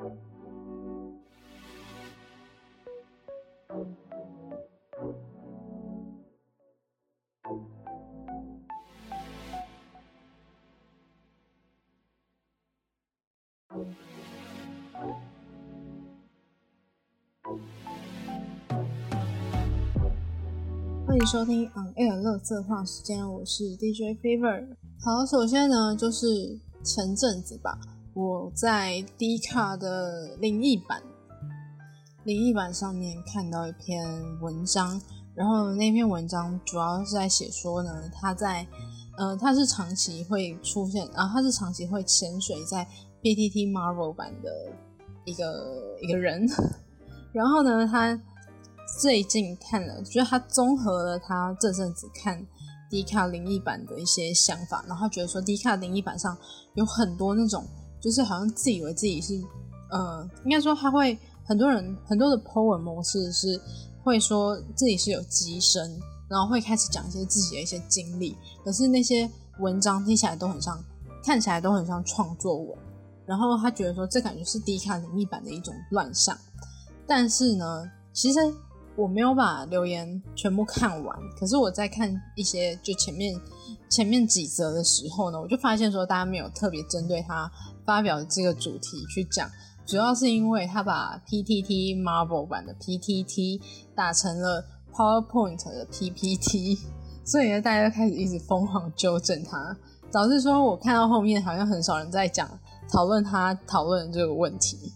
欢迎收听 On Air 乐色话时间，我是 DJ Fever。好，首先呢，就是前阵子吧，我在 D 卡的灵异版灵异版上面看到一篇文章，然后那篇文章主要是在写说呢，他在呃，他是长期会出现，然后他是长期会潜水在 BTT Marvel 版的一个一个人，然后呢，他。最近看了，觉得他综合了他这阵子看迪卡灵异版的一些想法，然后他觉得说迪卡灵异版上有很多那种，就是好像自以为自己是，呃，应该说他会很多人很多的 po 文模式是会说自己是有机身，然后会开始讲一些自己的一些经历，可是那些文章听起来都很像，看起来都很像创作文，然后他觉得说这感觉是迪卡灵异版的一种乱象，但是呢，其实。我没有把留言全部看完，可是我在看一些就前面前面几则的时候呢，我就发现说大家没有特别针对他发表的这个主题去讲，主要是因为他把 PTT Marvel 版的 PTT 打成了 PowerPoint 的 PPT，所以呢大家就开始一直疯狂纠正他，导致说我看到后面好像很少人在讲讨论他讨论这个问题。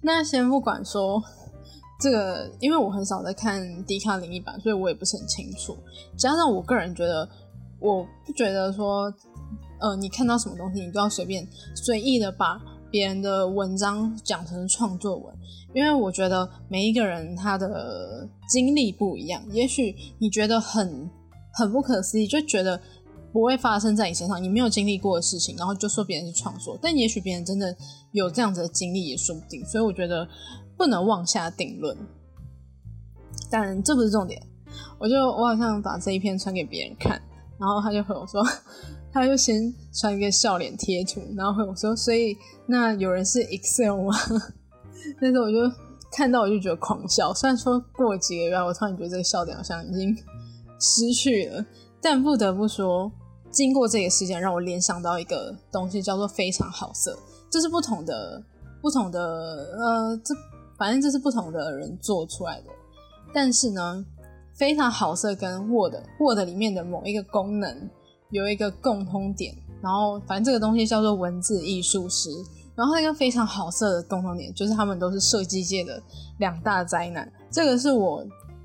那先不管说。这个，因为我很少在看迪卡灵异版，所以我也不是很清楚。加上我个人觉得，我不觉得说，呃，你看到什么东西，你都要随便随意的把别人的文章讲成创作文，因为我觉得每一个人他的经历不一样。也许你觉得很很不可思议，就觉得不会发生在你身上，你没有经历过的事情，然后就说别人是创作，但也许别人真的有这样子的经历也说不定。所以我觉得。不能妄下定论，但这不是重点。我就我好像把这一篇传给别人看，然后他就回我说，他就先传一个笑脸贴图，然后回我说，所以那有人是 Excel 吗？那时候我就看到我就觉得狂笑。虽然说过几个月，我突然觉得这个笑点好像已经失去了，但不得不说，经过这个事件，让我联想到一个东西，叫做非常好色。这是不同的不同的呃这。反正这是不同的人做出来的，但是呢，非常好色跟 Word Word 里面的某一个功能有一个共通点，然后反正这个东西叫做文字艺术师，然后一个非常好色的共通点就是他们都是设计界的两大灾难。这个是我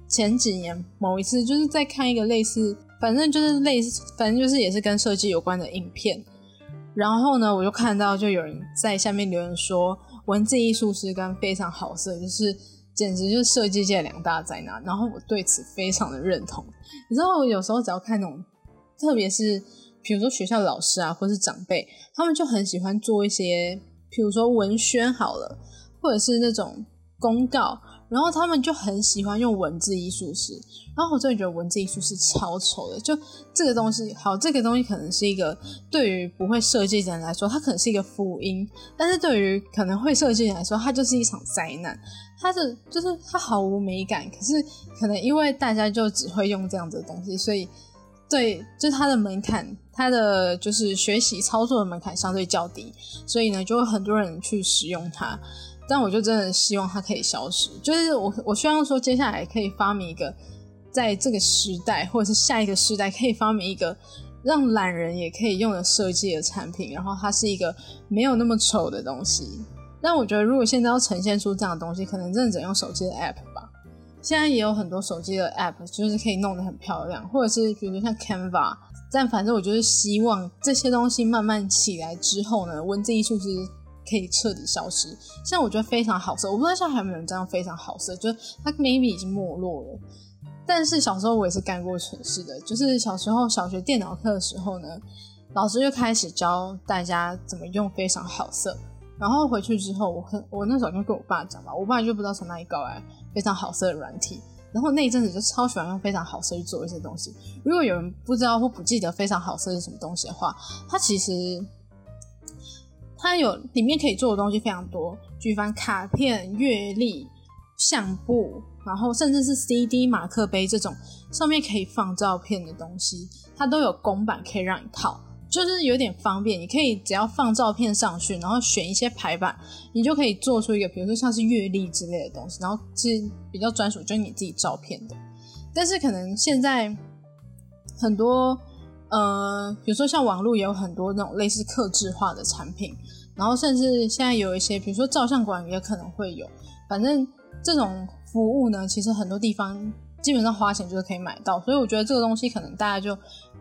前几年某一次就是在看一个类似，反正就是类似，反正就是也是跟设计有关的影片，然后呢，我就看到就有人在下面留言说。文字艺术师跟非常好色，就是简直就是设计界两大灾难。然后我对此非常的认同。你知道，有时候只要看那种，特别是比如说学校老师啊，或是长辈，他们就很喜欢做一些，比如说文宣好了，或者是那种公告。然后他们就很喜欢用文字艺术师，然后我真的觉得文字艺术师超丑的。就这个东西，好，这个东西可能是一个对于不会设计的人来说，它可能是一个福音；但是对于可能会设计人来说，它就是一场灾难。它是就是它毫无美感，可是可能因为大家就只会用这样子的东西，所以对，就它的门槛，它的就是学习操作的门槛相对较低，所以呢，就会很多人去使用它。但我就真的希望它可以消失，就是我我希望说接下来可以发明一个，在这个时代或者是下一个时代可以发明一个让懒人也可以用的设计的产品，然后它是一个没有那么丑的东西。但我觉得如果现在要呈现出这样的东西，可能真的只能用手机的 app 吧。现在也有很多手机的 app，就是可以弄得很漂亮，或者是比如像 Canva。但反正我就是希望这些东西慢慢起来之后呢，文字艺术是。可以彻底消失，像我觉得非常好色，我不知道现在还有没有人这样非常好色，就是它 maybe 已经没落了。但是小时候我也是干过蠢事的，就是小时候小学电脑课的时候呢，老师就开始教大家怎么用非常好色，然后回去之后，我很我那时候就跟我爸讲吧，我爸就不知道从哪里搞来非常好色的软体，然后那一阵子就超喜欢用非常好色去做一些东西。如果有人不知道或不记得非常好色是什么东西的话，它其实。它有里面可以做的东西非常多，举凡卡片、月历、相簿，然后甚至是 CD、马克杯这种上面可以放照片的东西，它都有公版可以让你套。就是有点方便，你可以只要放照片上去，然后选一些排版，你就可以做出一个，比如说像是阅历之类的东西，然后是比较专属，就是你自己照片的。但是可能现在很多，呃，比如说像网络也有很多那种类似刻制化的产品，然后甚至现在有一些，比如说照相馆也可能会有。反正这种服务呢，其实很多地方基本上花钱就是可以买到，所以我觉得这个东西可能大家就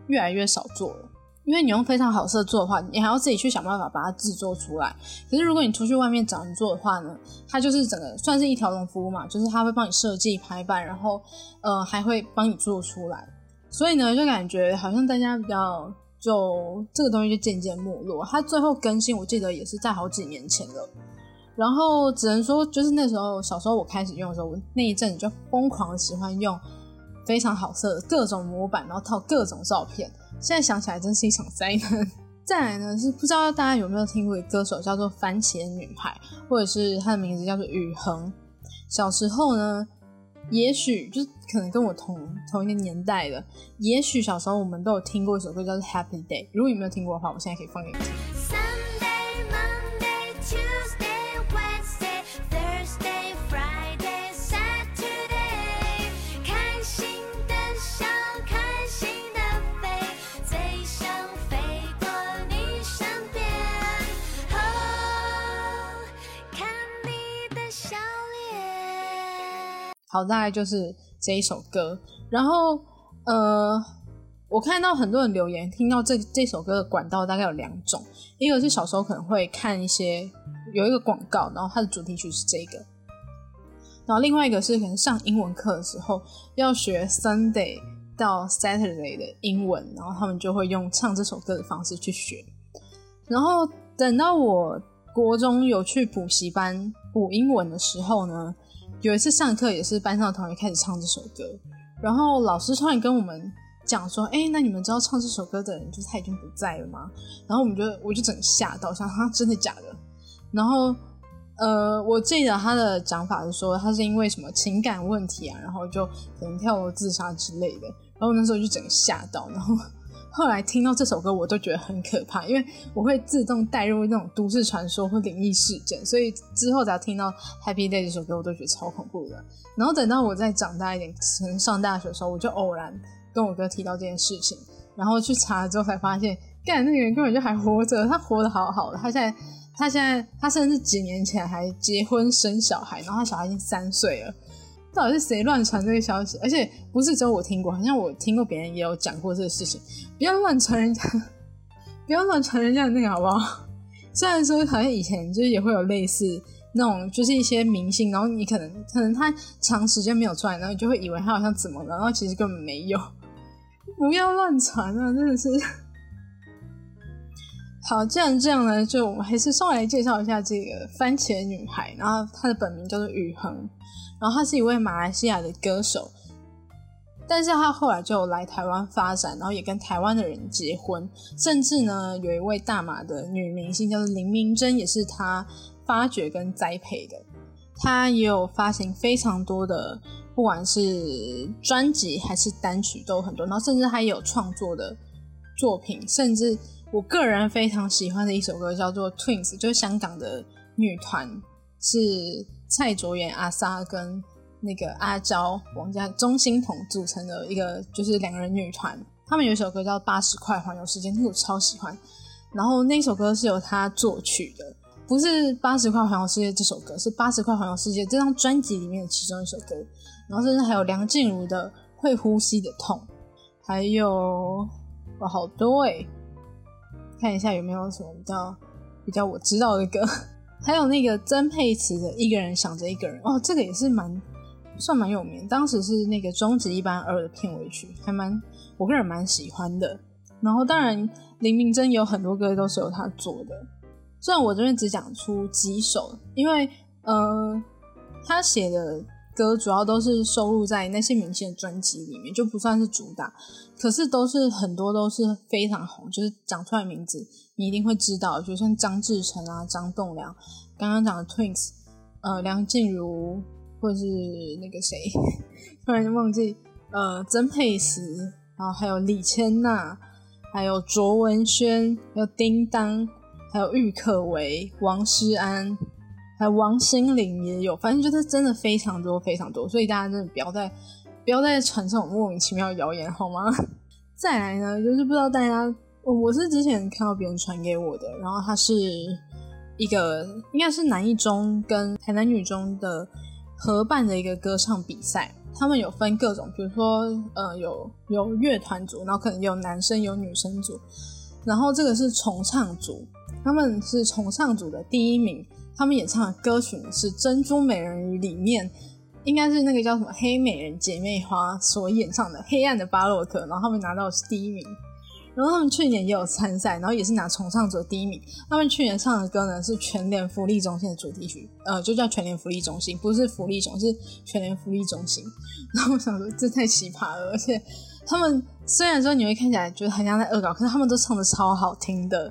越来越少做了。因为你用非常好色做的话，你还要自己去想办法把它制作出来。可是如果你出去外面找人做的话呢，它就是整个算是一条龙服务嘛，就是他会帮你设计排版，然后呃还会帮你做出来。所以呢，就感觉好像大家比较就这个东西就渐渐没落。它最后更新，我记得也是在好几年前了。然后只能说，就是那时候小时候我开始用的时候，我那一阵就疯狂的喜欢用非常好色的各种模板，然后套各种照片。现在想起来真是一场灾难。再来呢，是不知道大家有没有听过一歌手叫做番茄女孩，或者是她的名字叫做雨恒。小时候呢，也许就是可能跟我同同一个年代的，也许小时候我们都有听过一首歌叫《Happy Day》。如果你没有听过的话，我现在可以放给你听。好，大概就是这一首歌。然后，呃，我看到很多人留言，听到这这首歌的管道大概有两种，一个是小时候可能会看一些有一个广告，然后它的主题曲是这个。然后另外一个是可能上英文课的时候要学 Sunday 到 Saturday 的英文，然后他们就会用唱这首歌的方式去学。然后等到我国中有去补习班补英文的时候呢。有一次上课也是班上同学开始唱这首歌，然后老师突然跟我们讲说：“哎，那你们知道唱这首歌的人就是他已经不在了吗？”然后我们就我就整个吓到，想他真的假的？然后呃，我记得他的讲法是说他是因为什么情感问题啊，然后就可能跳楼自杀之类的。然后那时候就整个吓到，然后。后来听到这首歌，我都觉得很可怕，因为我会自动带入那种都市传说或灵异事件，所以之后只要听到《Happy Day》这首歌，我都觉得超恐怖的。然后等到我再长大一点，可能上大学的时候，我就偶然跟我哥提到这件事情，然后去查了之后才发现，干那个人根本就还活着，他活得好好的，他现在他现在他甚至几年前还结婚生小孩，然后他小孩已经三岁了。到底是谁乱传这个消息？而且不是只有我听过，好像我听过别人也有讲过这个事情。不要乱传人家，不要乱传人家的那个好不好？虽然说好像以前就是也会有类似那种，就是一些明星，然后你可能可能他长时间没有出来，然后你就会以为他好像怎么了，然后其实根本没有。不要乱传啊！真的是。好，既然这样呢，就我们还是稍微来介绍一下这个番茄女孩，然后她的本名叫做雨恒。然后他是一位马来西亚的歌手，但是他后来就来台湾发展，然后也跟台湾的人结婚，甚至呢有一位大马的女明星叫做林明珍，也是他发掘跟栽培的。他也有发行非常多的，不管是专辑还是单曲都很多，然后甚至他也有创作的作品，甚至我个人非常喜欢的一首歌叫做 Twins，就是香港的女团是。蔡卓妍、阿 sa 跟那个阿娇、王家、钟欣桐组成的一个就是两人女团，他们有一首歌叫《八十块环游世界》，那我超喜欢。然后那首歌是由他作曲的，不是《八十块环游世界》这首歌，是《八十块环游世界》这张专辑里面的其中一首歌。然后甚至还有梁静茹的《会呼吸的痛》，还有哇好多哎，看一下有没有什么比较比较我知道的歌。还有那个曾沛慈的《一个人想着一个人》哦，这个也是蛮算蛮有名，当时是那个《终极一班二》的片尾曲，还蛮我个人蛮喜欢的。然后当然林明真有很多歌都是由他做的，虽然我这边只讲出几首，因为呃他写的歌主要都是收录在那些明星的专辑里面，就不算是主打。可是都是很多都是非常红，就是讲出来名字你一定会知道，就像张志成啊、张栋梁，刚刚讲的 Twins，呃，梁静茹，或者是那个谁，突然忘记，呃，曾沛慈，然后还有李千娜，还有卓文萱，还有叮当，还有郁可唯、王诗安。还有王心凌也有，反正就是真的非常多非常多，所以大家真的不要再不要再传这种莫名其妙的谣言好吗？再来呢，就是不知道大家，我我是之前看到别人传给我的，然后他是一个应该是南一中跟台南女中的合办的一个歌唱比赛，他们有分各种，比如说呃有有乐团组，然后可能有男生有女生组，然后这个是重唱组，他们是重唱组的第一名。他们演唱的歌曲是《珍珠美人鱼》里面，应该是那个叫什么《黑美人姐妹花》所演唱的《黑暗的巴洛克》，然后他们拿到的是第一名。然后他们去年也有参赛，然后也是拿重唱组第一名。他们去年唱的歌呢是全联福利中心的主题曲，呃，就叫全联福利中心，不是福利中，是全联福利中心。然后我想说，这太奇葩了，而且他们虽然说你会看起来觉得很像在恶搞，可是他们都唱的超好听的。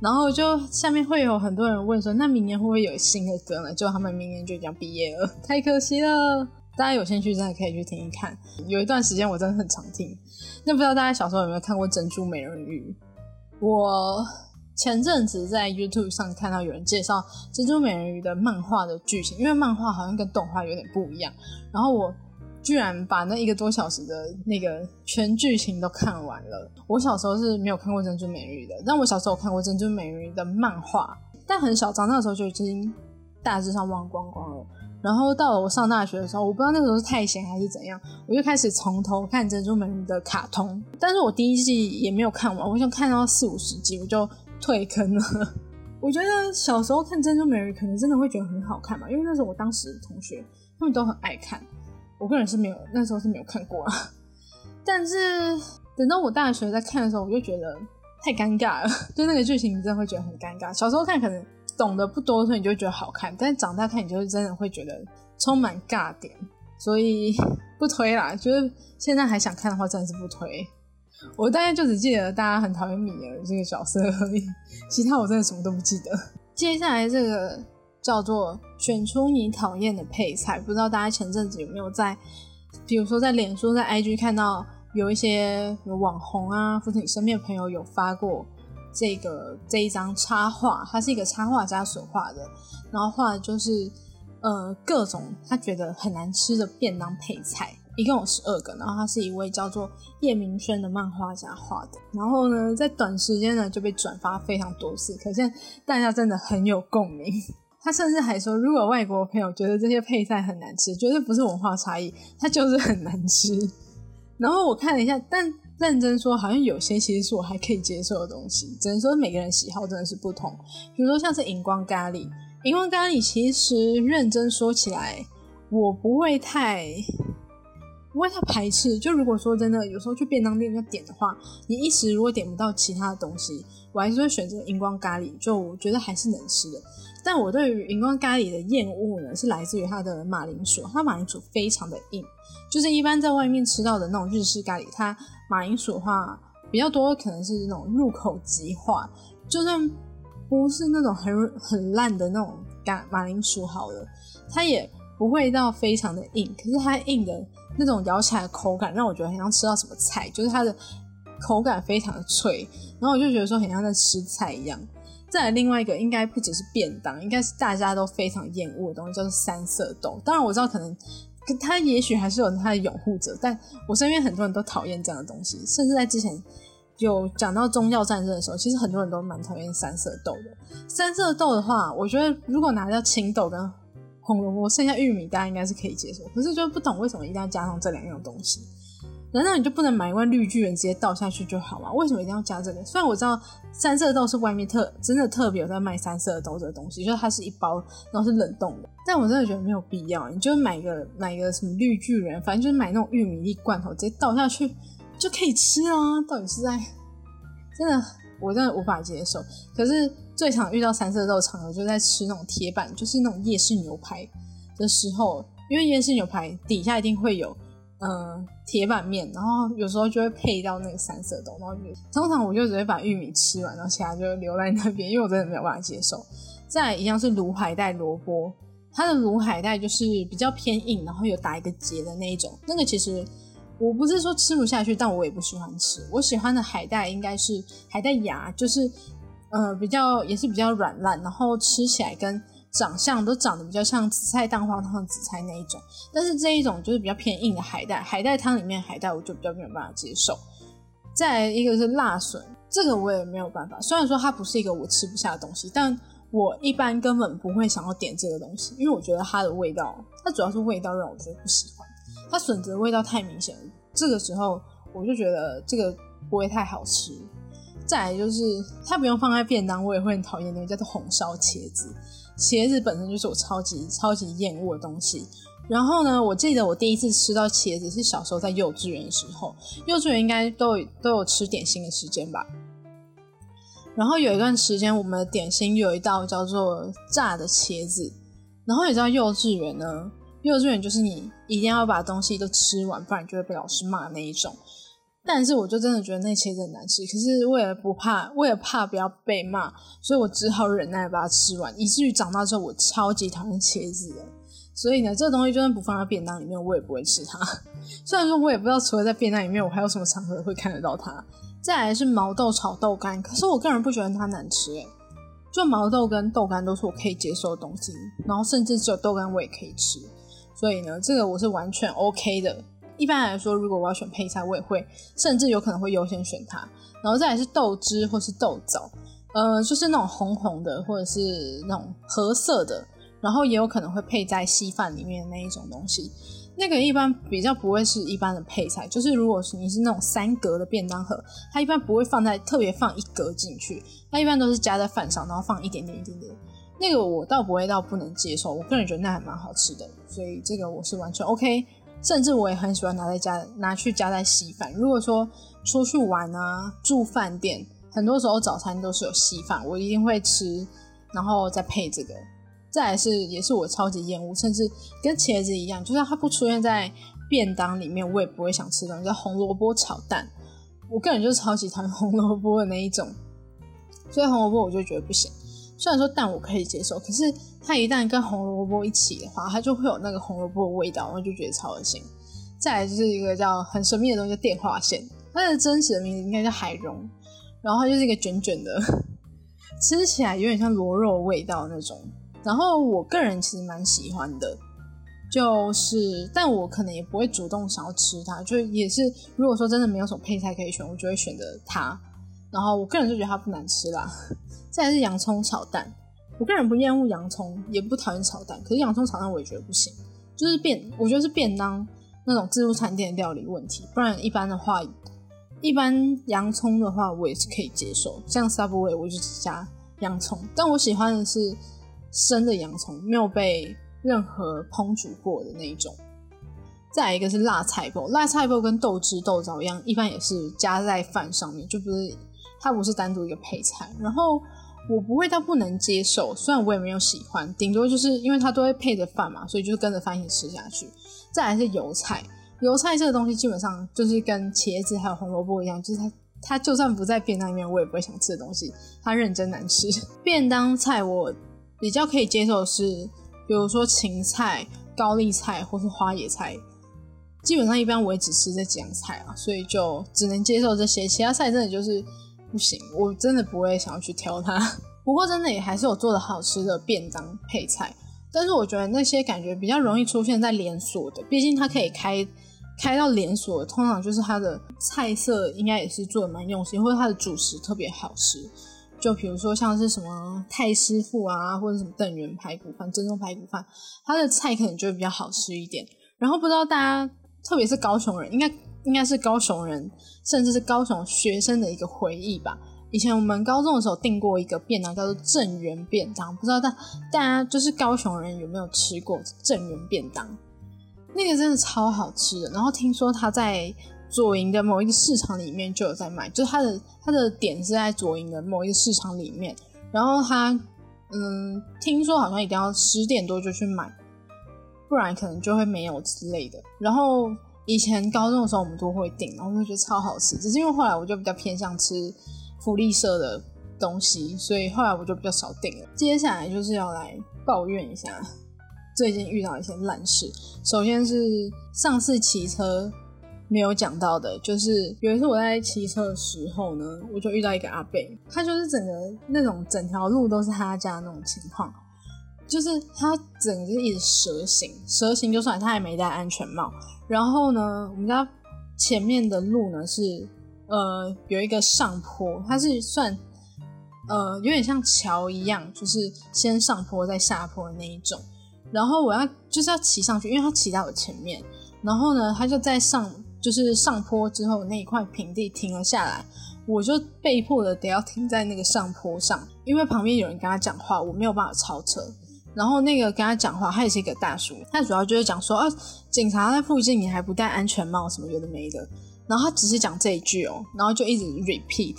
然后就下面会有很多人问说，那明年会不会有新的歌呢？就他们明年就将毕业了，太可惜了。大家有兴趣真的可以去听一看。有一段时间我真的很常听。那不知道大家小时候有没有看过《珍珠美人鱼》？我前阵子在 YouTube 上看到有人介绍《珍珠美人鱼》的漫画的剧情，因为漫画好像跟动画有点不一样。然后我。居然把那一个多小时的那个全剧情都看完了。我小时候是没有看过《珍珠美人鱼》的，但我小时候看过《珍珠美人鱼》的漫画，但很小，长大的时候就已经大致上忘光光了。然后到了我上大学的时候，我不知道那时候是太闲还是怎样，我就开始从头看《珍珠美人鱼》的卡通。但是我第一季也没有看完，我想看到四五十集我就退坑了。我觉得小时候看《珍珠美人鱼》可能真的会觉得很好看吧，因为那时候我当时的同学他们都很爱看。我个人是没有，那时候是没有看过啊。但是等到我大学在看的时候，我就觉得太尴尬了，就那个剧情，你真的会觉得很尴尬。小时候看可能懂得不多，所以你就觉得好看；但长大看，你就是真的会觉得充满尬点，所以不推啦。就是现在还想看的话，真的是不推。我大概就只记得大家很讨厌米儿这个角色而已，其他我真的什么都不记得。接下来这个。叫做选出你讨厌的配菜，不知道大家前阵子有没有在，比如说在脸书、在 IG 看到有一些网红啊，或者你身边的朋友有发过这个这一张插画，它是一个插画家所画的，然后画的就是呃各种他觉得很难吃的便当配菜，一共有十二个，然后他是一位叫做叶明轩的漫画家画的，然后呢在短时间呢就被转发非常多次，可见大家真的很有共鸣。他甚至还说，如果外国朋友觉得这些配菜很难吃，绝对不是文化差异，它就是很难吃。然后我看了一下，但认真说，好像有些其实是我还可以接受的东西。只能说每个人喜好真的是不同。比如说像是荧光咖喱，荧光咖喱其实认真说起来，我不会太不会太排斥。就如果说真的有时候去便当店要点的话，你一时如果点不到其他的东西，我还是会选择荧光咖喱，就我觉得还是能吃的。但我对于荧光咖喱的厌恶呢，是来自于它的马铃薯。它马铃薯非常的硬，就是一般在外面吃到的那种日式咖喱，它马铃薯的话比较多，可能是那种入口即化。就算不是那种很很烂的那种咖马铃薯好了，它也不会到非常的硬。可是它硬的那种咬起来的口感，让我觉得很像吃到什么菜，就是它的口感非常的脆，然后我就觉得说很像在吃菜一样。再来另外一个，应该不只是便当，应该是大家都非常厌恶的东西，叫做三色豆。当然我知道，可能他也许还是有他的拥护者，但我身边很多人都讨厌这样的东西。甚至在之前有讲到宗教战争的时候，其实很多人都蛮讨厌三色豆的。三色豆的话，我觉得如果拿掉青豆跟红萝卜，剩下玉米，大家应该是可以接受。可是就不懂为什么一定要加上这两样东西。难道你就不能买一罐绿巨人直接倒下去就好吗？为什么一定要加这个？虽然我知道三色豆是外面特真的特别有在卖三色豆这个东西，就是它是一包，然后是冷冻的，但我真的觉得没有必要。你就买个买个什么绿巨人，反正就是买那种玉米粒罐头，直接倒下去就可以吃啊！到底是在真的，我真的无法接受。可是最常遇到三色豆场合，就在吃那种铁板，就是那种夜市牛排的时候。因为夜市牛排底下一定会有嗯铁板面，然后有时候就会配到那个三色豆，然后通常我就只会把玉米吃完，然后其他就留在那边，因为我真的没有办法接受。再一样是卤海带萝卜，它的卤海带就是比较偏硬，然后有打一个结的那一种，那个其实。我不是说吃不下去，但我也不喜欢吃。我喜欢的海带应该是海带芽，就是呃比较也是比较软烂，然后吃起来跟长相都长得比较像紫菜蛋花汤的紫菜那一种。但是这一种就是比较偏硬的海带，海带汤里面海带我就比较没有办法接受。再一个是辣笋，这个我也没有办法。虽然说它不是一个我吃不下的东西，但我一般根本不会想要点这个东西，因为我觉得它的味道，它主要是味道让我觉得不喜欢。它笋子的味道太明显了，这个时候我就觉得这个不会太好吃。再来就是它不用放在便当，我也会很讨厌那个叫做红烧茄子。茄子本身就是我超级超级厌恶的东西。然后呢，我记得我第一次吃到茄子是小时候在幼稚园的时候，幼稚园应该都有都有吃点心的时间吧。然后有一段时间，我们的点心有一道叫做炸的茄子。然后你知道幼稚园呢？幼稚园就是你一定要把东西都吃完，不然就会被老师骂那一种。但是我就真的觉得那茄子很难吃，可是为了不怕，为了怕不要被骂，所以我只好忍耐把它吃完。以至于长大之后，我超级讨厌茄子的。所以呢，这个东西就算不放在便当里面，我也不会吃它。虽然说我也不知道除了在便当里面，我还有什么场合会看得到它。再来是毛豆炒豆干，可是我个人不觉得它难吃诶。就毛豆跟豆干都是我可以接受的东西，然后甚至只有豆干我也可以吃。所以呢，这个我是完全 OK 的。一般来说，如果我要选配菜，我也会甚至有可能会优先选它。然后再来是豆汁或是豆枣，呃，就是那种红红的或者是那种褐色的，然后也有可能会配在稀饭里面的那一种东西。那个一般比较不会是一般的配菜，就是如果是你是那种三格的便当盒，它一般不会放在特别放一格进去，它一般都是加在饭上，然后放一点点一点点。那个我倒不会到不能接受，我个人觉得那还蛮好吃的，所以这个我是完全 OK，甚至我也很喜欢拿在家拿去加在稀饭。如果说出去玩啊，住饭店，很多时候早餐都是有稀饭，我一定会吃，然后再配这个。再来是也是我超级厌恶，甚至跟茄子一样，就算它不出现在便当里面，我也不会想吃的，叫红萝卜炒蛋。我个人就是超级讨厌红萝卜的那一种，所以红萝卜我就觉得不行。虽然说蛋我可以接受，可是它一旦跟红萝卜一起的话，它就会有那个红萝卜的味道，我就觉得超恶心。再来就是一个叫很神秘的东西，叫电话线，它的真实的名字应该叫海蓉，然后它就是一个卷卷的，吃起来有点像螺肉味道那种。然后我个人其实蛮喜欢的，就是但我可能也不会主动想要吃它，就也是如果说真的没有什么配菜可以选，我就会选择它。然后我个人就觉得它不难吃啦。再来是洋葱炒蛋，我个人不厌恶洋葱，也不讨厌炒蛋，可是洋葱炒蛋我也觉得不行，就是便我觉得是便当那种自助餐店料理问题，不然一般的话，一般洋葱的话我也是可以接受，像 Subway 我就只加洋葱，但我喜欢的是生的洋葱，没有被任何烹煮过的那一种。再来一个是辣菜包，辣菜包跟豆汁豆枣一样，一般也是加在饭上面，就不是它不是单独一个配菜，然后。我不会到不能接受，虽然我也没有喜欢，顶多就是因为它都会配着饭嘛，所以就跟着饭一起吃下去。再来是油菜，油菜这个东西基本上就是跟茄子还有红萝卜一样，就是它它就算不在便当里面，我也不会想吃的东西，它认真难吃。便当菜我比较可以接受是，比如说芹菜、高丽菜或是花野菜，基本上一般我也只吃这几样菜啊，所以就只能接受这些，其他菜真的就是。不行，我真的不会想要去挑它。不过真的也还是有做的好吃的便当配菜，但是我觉得那些感觉比较容易出现在连锁的，毕竟它可以开开到连锁，通常就是它的菜色应该也是做的蛮用心，或者它的主食特别好吃。就比如说像是什么太师傅啊，或者什么邓源排骨饭、珍重排骨饭，它的菜可能就会比较好吃一点。然后不知道大家，特别是高雄人，应该。应该是高雄人，甚至是高雄学生的一个回忆吧。以前我们高中的时候订过一个便当，叫做正源便当，不知道大大家就是高雄人有没有吃过正源便当？那个真的超好吃的。然后听说他在左营的某一个市场里面就有在卖，就是他的他的点是在左营的某一个市场里面。然后他嗯，听说好像一定要十点多就去买。不然可能就会没有之类的。然后以前高中的时候我们都会订，然后就觉得超好吃，只是因为后来我就比较偏向吃福利社的东西，所以后来我就比较少订了。接下来就是要来抱怨一下最近遇到一些烂事。首先是上次骑车。没有讲到的，就是有一次我在骑车的时候呢，我就遇到一个阿贝，他就是整个那种整条路都是他家那种情况，就是他整个是一直蛇行，蛇行就算他也没戴安全帽。然后呢，我们家前面的路呢是呃有一个上坡，它是算呃有点像桥一样，就是先上坡再下坡的那一种。然后我要就是要骑上去，因为他骑在我前面，然后呢他就在上。就是上坡之后那一块平地停了下来，我就被迫的得要停在那个上坡上，因为旁边有人跟他讲话，我没有办法超车。然后那个跟他讲话，他也是一个大叔，他主要就是讲说啊，警察在附近，你还不戴安全帽，什么有的没的。然后他只是讲这一句哦，然后就一直 repeat。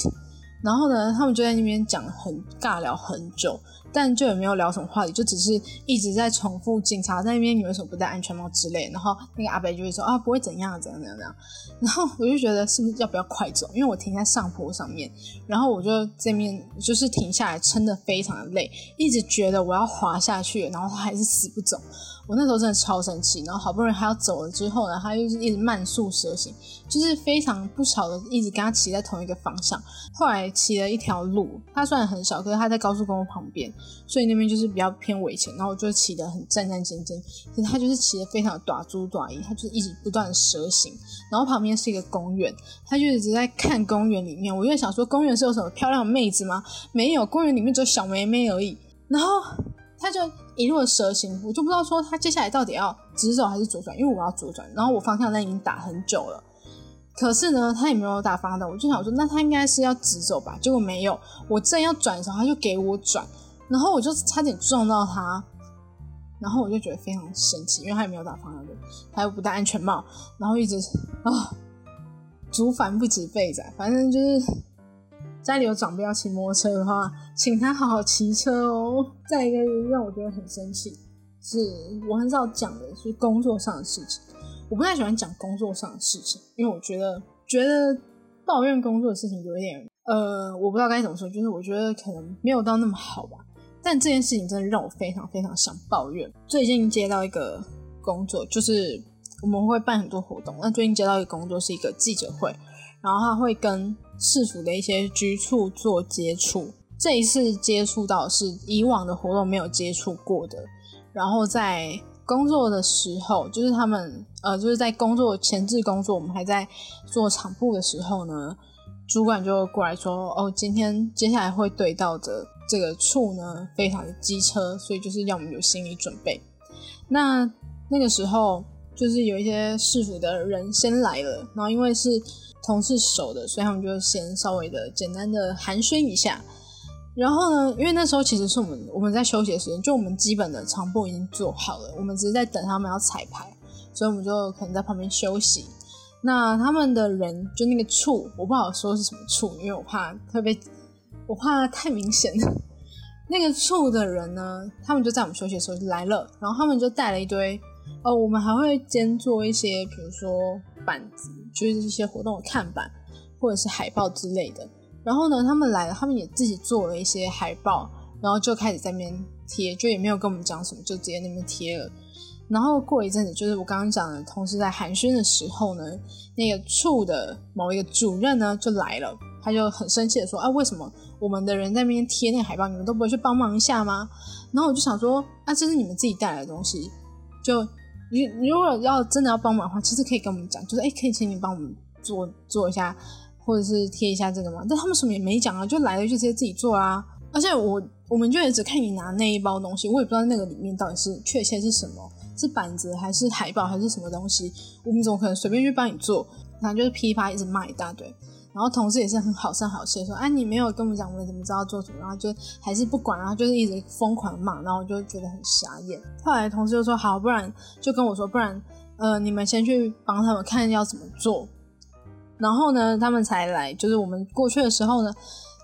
然后呢，他们就在那边讲很尬聊很久。但就也没有聊什么话题，就只是一直在重复警察在那边，你为什么不戴安全帽之类。然后那个阿伯就会说啊，不会怎样怎样怎样怎样。然后我就觉得是不是要不要快走？因为我停在上坡上面，然后我就这面就是停下来，撑的非常的累，一直觉得我要滑下去，然后他还是死不走。我那时候真的超生气，然后好不容易他要走了之后呢，他又是一直慢速蛇行，就是非常不巧的一直跟他骑在同一个方向。后来骑了一条路，它虽然很小，可是它在高速公路旁边，所以那边就是比较偏危险。然后我就骑得很战战兢兢，可是他就是骑得非常的短猪短衣，他就是一直不断蛇行。然后旁边是一个公园，他就一直在看公园里面。我就想说，公园是有什么漂亮的妹子吗？没有，公园里面只有小妹妹而已。然后。他就一路蛇行，我就不知道说他接下来到底要直走还是左转，因为我要左转，然后我方向灯已经打很久了，可是呢，他也没有打方向灯，我就想说，那他应该是要直走吧？结果没有，我正要转的时候，他就给我转，然后我就差点撞到他，然后我就觉得非常生气，因为他也没有打方向灯，他又不戴安全帽，然后一直啊，竹反不止被宰，反正就是。家里有长辈要骑摩托车的话，请他好好骑车哦。再一个让我觉得很生气，是我很少讲的是工作上的事情。我不太喜欢讲工作上的事情，因为我觉得觉得抱怨工作的事情有一点呃，我不知道该怎么说，就是我觉得可能没有到那么好吧。但这件事情真的让我非常非常想抱怨。最近接到一个工作，就是我们会办很多活动。那最近接到一个工作是一个记者会，然后他会跟。市府的一些局处做接触，这一次接触到是以往的活动没有接触过的。然后在工作的时候，就是他们呃，就是在工作前置工作，我们还在做场部的时候呢，主管就过来说：“哦，今天接下来会对到的这个处呢，非常的机车，所以就是要我们有心理准备。”那那个时候就是有一些市府的人先来了，然后因为是。同事熟的，所以他们就先稍微的简单的寒暄一下。然后呢，因为那时候其实是我们我们在休息的时间，就我们基本的长步已经做好了，我们只是在等他们要彩排，所以我们就可能在旁边休息。那他们的人就那个处，我不好说是什么处，因为我怕特别，我怕太明显。那个处的人呢，他们就在我们休息的时候就来了，然后他们就带了一堆哦，我们还会兼做一些，比如说板子。就是一些活动的看板或者是海报之类的。然后呢，他们来了，他们也自己做了一些海报，然后就开始在那边贴，就也没有跟我们讲什么，就直接那边贴了。然后过一阵子，就是我刚刚讲的，同时在寒暄的时候呢，那个处的某一个主任呢就来了，他就很生气的说：“啊，为什么我们的人在那边贴那个海报，你们都不会去帮忙一下吗？”然后我就想说：“啊，这是你们自己带来的东西，就。”你如果要真的要帮忙的话，其实可以跟我们讲，就是哎，可以请你帮我们做做一下，或者是贴一下这个吗？但他们什么也没讲啊，就来了就直接自己做啊。而且我我们就也只看你拿那一包东西，我也不知道那个里面到底是确切是什么，是板子还是海报还是什么东西，我们怎么可能随便去帮你做？然后就是批发一直骂一大堆。然后同事也是很好声好气说：“哎，你没有跟我们讲，我们怎么知道做什么？”然后就还是不管，然后就是一直疯狂骂，然后我就觉得很傻眼。后来同事就说：“好，不然就跟我说，不然呃，你们先去帮他们看要怎么做。”然后呢，他们才来。就是我们过去的时候呢，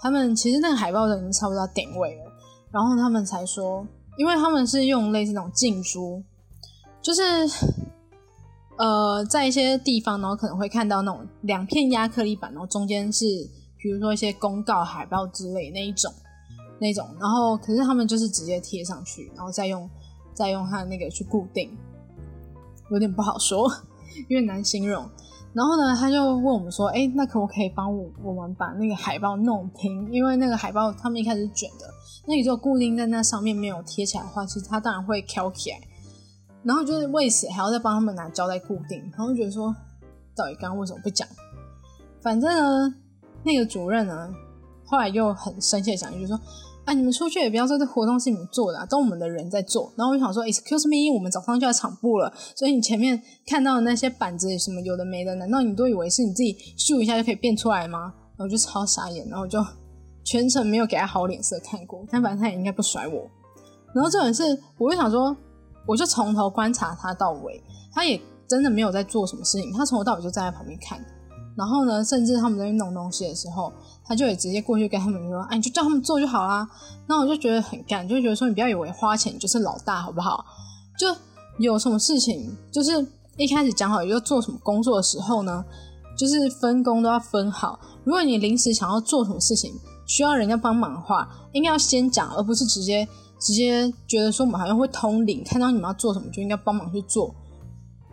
他们其实那个海报都已经差不多点位了。然后他们才说，因为他们是用类似那种镜珠，就是呃，在一些地方，然后可能会看到那种两片亚克力板，然后中间是比如说一些公告海报之类那一种那种，然后可是他们就是直接贴上去，然后再用再用它那个去固定，有点不好说，有点难形容。然后呢，他就问我们说：“哎，那可不可以帮我我们把那个海报弄平？因为那个海报他们一开始卷的，那你就固定在那上面没有贴起来的话，其实它当然会翘起来。然后就是为此还要再帮他们拿胶带固定。然后觉得说，到底刚刚为什么不讲？反正呢，那个主任呢，后来又很生气的讲一句说。”啊！你们出去也不要说这活动是你们做的，都我们的人在做。然后我就想说，Excuse me，我们早上就要场部了，所以你前面看到的那些板子什么有的没的，难道你都以为是你自己咻一下就可以变出来吗？然后就超傻眼，然后就全程没有给他好脸色看过。但反正他也应该不甩我。然后这种是，我就想说，我就从头观察他到尾，他也真的没有在做什么事情，他从头到尾就站在旁边看。然后呢，甚至他们在弄东西的时候。他就也直接过去跟他们说：“哎，你就叫他们做就好啦。”那我就觉得很干，就觉得说你不要以为花钱就是老大，好不好？就有什么事情，就是一开始讲好要做什么工作的时候呢，就是分工都要分好。如果你临时想要做什么事情，需要人家帮忙的话，应该要先讲，而不是直接直接觉得说我们好像会通灵，看到你们要做什么就应该帮忙去做。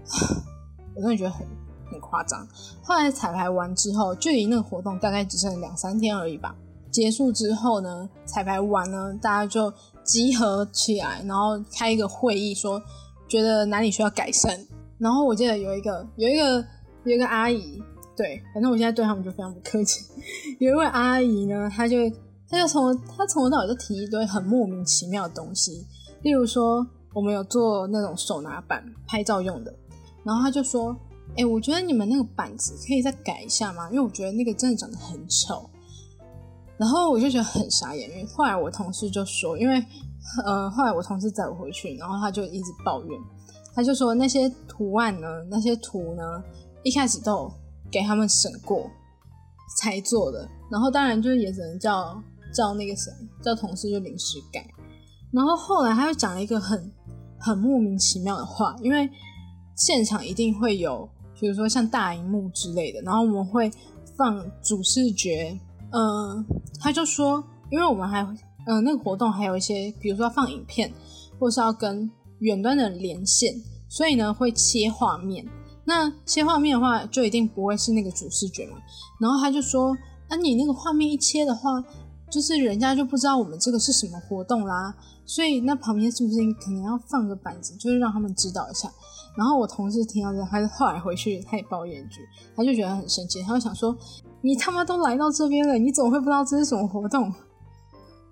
我真的觉得很。很夸张。后来彩排完之后，距离那个活动大概只剩两三天而已吧。结束之后呢，彩排完呢，大家就集合起来，然后开一个会议，说觉得哪里需要改善。然后我记得有一个有一个有一个阿姨，对，反正我现在对他们就非常不客气。有一位阿姨呢，她就他就从他从头到尾就提一堆很莫名其妙的东西，例如说我们有做那种手拿板拍照用的，然后他就说。哎，我觉得你们那个板子可以再改一下吗？因为我觉得那个真的长得很丑。然后我就觉得很傻眼，因为后来我同事就说，因为呃，后来我同事载我回去，然后他就一直抱怨，他就说那些图案呢，那些图呢，一开始都给他们审过才做的，然后当然就是也只能叫叫那个谁叫同事就临时改。然后后来他又讲了一个很很莫名其妙的话，因为现场一定会有。比如说像大荧幕之类的，然后我们会放主视觉，嗯，他就说，因为我们还，嗯，那个活动还有一些，比如说要放影片，或是要跟远端的连线，所以呢会切画面。那切画面的话，就一定不会是那个主视觉嘛。然后他就说，啊，你那个画面一切的话，就是人家就不知道我们这个是什么活动啦。所以那旁边是不是可能要放个板子，就是让他们知道一下。然后我同事听到这，他后来回去他也抱怨一句，他就觉得很生气，他就想说：“你他妈都来到这边了，你怎么会不知道这是什么活动？”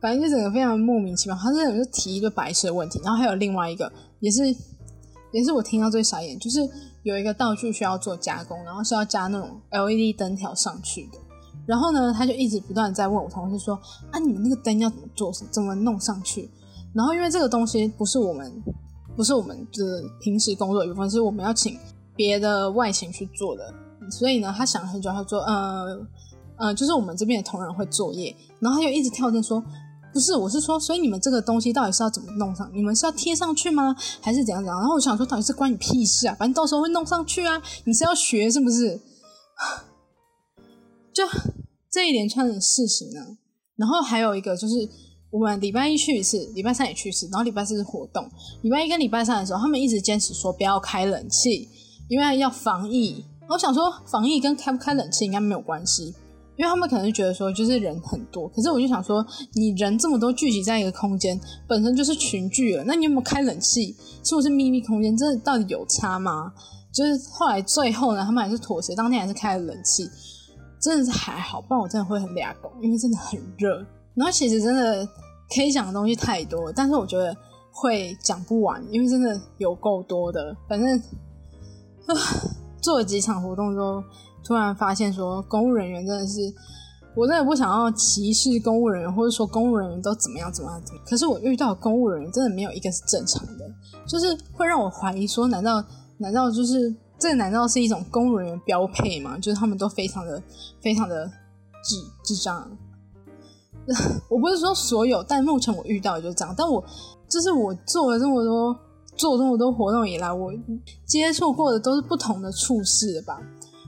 反正就整个非常莫名其妙。他这种就提一个白痴问题，然后还有另外一个，也是也是我听到最傻眼，就是有一个道具需要做加工，然后是要加那种 LED 灯条上去的。然后呢，他就一直不断在问我同事说：“啊，你们那个灯要怎么做？怎么弄上去？”然后因为这个东西不是我们。不是我们的平时工作一部分，是我们要请别的外勤去做的。所以呢，他想了很久，他说：“呃，呃，就是我们这边的同仁会作业。”然后他就一直跳针说：“不是，我是说，所以你们这个东西到底是要怎么弄上？你们是要贴上去吗？还是怎样怎样？”然后我想说，到底是关你屁事啊！反正到时候会弄上去啊，你是要学是不是？就这一连串的事情呢。然后还有一个就是。我们礼拜一去一次，礼拜三也去一次，然后礼拜四是活动。礼拜一跟礼拜三的时候，他们一直坚持说不要开冷气，因为要防疫。我想说，防疫跟开不开冷气应该没有关系，因为他们可能觉得说就是人很多。可是我就想说，你人这么多聚集在一个空间，本身就是群聚了，那你有没有开冷气？是不是秘密空间？这到底有差吗？就是后来最后呢，他们还是妥协，当天还是开了冷气，真的是还好，不然我真的会很俩狗，因为真的很热。然后其实真的可以讲的东西太多，但是我觉得会讲不完，因为真的有够多的。反正啊，做了几场活动之后，突然发现说公务人员真的是，我真的不想要歧视公务人员，或者说公务人员都怎么样怎么样。可是我遇到公务人员真的没有一个是正常的，就是会让我怀疑说，难道难道就是这难道是一种公务人员标配吗？就是他们都非常的非常的智智障。我不是说所有，但目前我遇到的就这样。但我就是我做了这么多做这么多活动以来，我接触过的都是不同的处事的吧。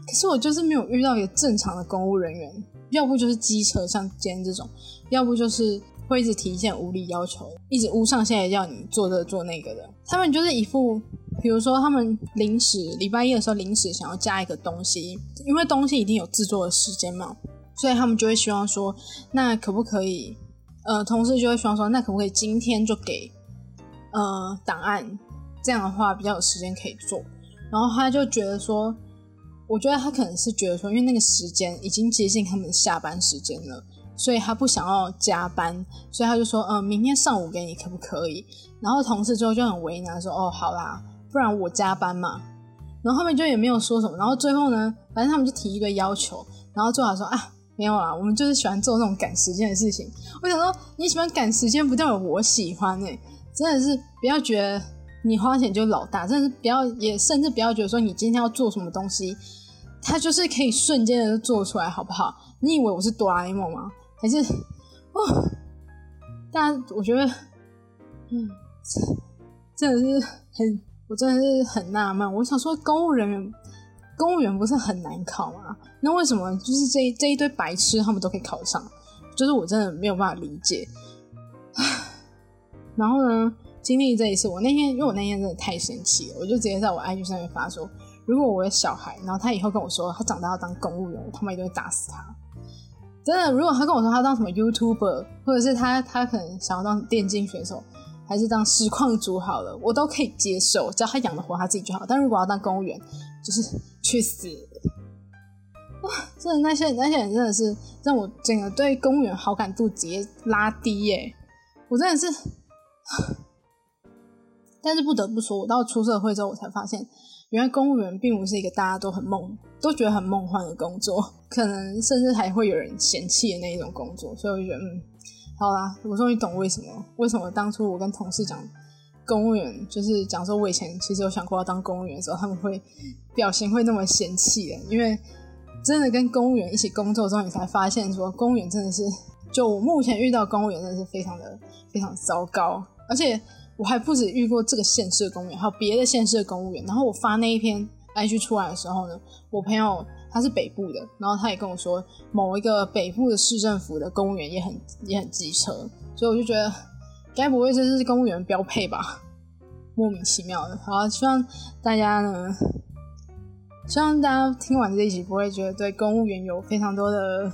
可是我就是没有遇到一个正常的公务人员，要不就是机车像今天这种，要不就是会一直提一些无理要求，一直无上限的要你做这做那个的。他们就是一副，比如说他们临时礼拜一的时候临时想要加一个东西，因为东西一定有制作的时间嘛，所以他们就会希望说，那可不可以？呃，同事就会希望说，那可不可以今天就给呃档案？这样的话比较有时间可以做。然后他就觉得说。我觉得他可能是觉得说，因为那个时间已经接近他们下班时间了，所以他不想要加班，所以他就说，嗯，明天上午给你可不可以？然后同事之后就很为难，说，哦，好啦，不然我加班嘛。然后后面就也没有说什么。然后最后呢，反正他们就提一个要求，然后最后说，啊，没有啊，我们就是喜欢做那种赶时间的事情。我想说，你喜欢赶时间，不代表我喜欢哎，真的是不要觉得你花钱就老大，真的是不要，也甚至不要觉得说你今天要做什么东西。他就是可以瞬间的做出来，好不好？你以为我是哆啦 A 梦吗？还是哦？但我觉得，嗯，真的是很，我真的是很纳闷。我想说，公务人员，公务员不是很难考吗？那为什么就是这这一堆白痴他们都可以考上？就是我真的没有办法理解。然后呢，经历这一次，我那天因为我那天真的太生气了，我就直接在我 IG 上面发说。如果我有小孩，然后他以后跟我说他长大要当公务员，我他妈一定会打死他！真的，如果他跟我说他当什么 YouTuber，或者是他他可能想要当电竞选手，还是当实况主好了，我都可以接受，只要他养得活他自己就好。但如果要当公务员，就是去死！哇，真的那些那些人真的是让我整个对公务员好感度直接拉低耶！我真的是，但是不得不说，我到出社会之后，我才发现。原来公务员并不是一个大家都很梦、都觉得很梦幻的工作，可能甚至还会有人嫌弃的那一种工作。所以我就觉得，嗯，好啦，我终于懂为什么为什么当初我跟同事讲公务员，就是讲说我以前其实有想过要当公务员的时候，他们会表情会那么嫌弃的。因为真的跟公务员一起工作之后，你才发现说公务员真的是，就我目前遇到公务员真的是非常的非常糟糕，而且。我还不止遇过这个县市的公务员，还有别的县市的公务员。然后我发那一篇 IG 出来的时候呢，我朋友他是北部的，然后他也跟我说，某一个北部的市政府的公务员也很也很机车，所以我就觉得，该不会这是公务员标配吧？莫名其妙的。好，希望大家呢，希望大家听完这一集不会觉得对公务员有非常多的，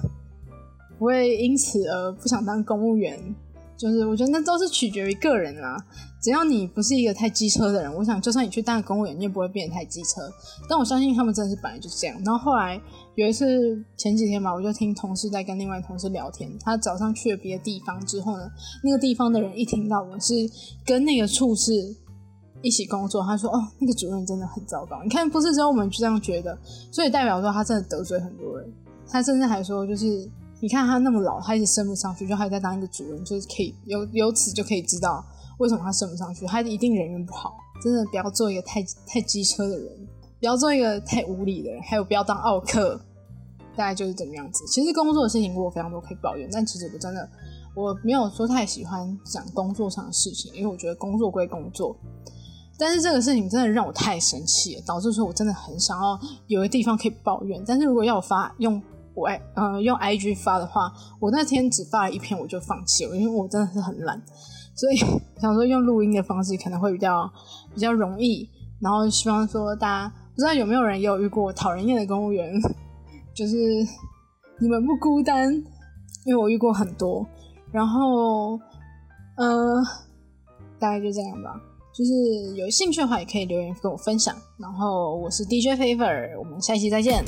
不会因此而不想当公务员。就是我觉得那都是取决于个人啦。只要你不是一个太机车的人，我想就算你去当公务员，你也不会变得太机车。但我相信他们真的是本来就是这样。然后后来有一次前几天吧，我就听同事在跟另外同事聊天，他早上去了别的地方之后呢，那个地方的人一听到我是跟那个处事一起工作，他说：“哦，那个主任真的很糟糕。”你看，不是只有我们这样觉得，所以代表说他真的得罪很多人。他甚至还说，就是。你看他那么老，他一直升不上去，就还在当一个主任，就是可以由由此就可以知道为什么他升不上去，他一定人缘不好。真的不要做一个太太机车的人，不要做一个太无理的人，还有不要当奥克，大概就是这个样子。其实工作的事情我非常多可以抱怨，但其实我真的我没有说太喜欢讲工作上的事情，因为我觉得工作归工作。但是这个事情真的让我太生气了，导致说我真的很想要有个地方可以抱怨。但是如果要我发用。我爱呃用 IG 发的话，我那天只发了一篇我就放弃了，因为我真的是很懒，所以想说用录音的方式可能会比较比较容易。然后希望说大家不知道有没有人也有遇过讨人厌的公务员，就是你们不孤单，因为我遇过很多。然后呃大概就这样吧，就是有兴趣的话也可以留言跟我分享。然后我是 DJ Favor，我们下一期再见。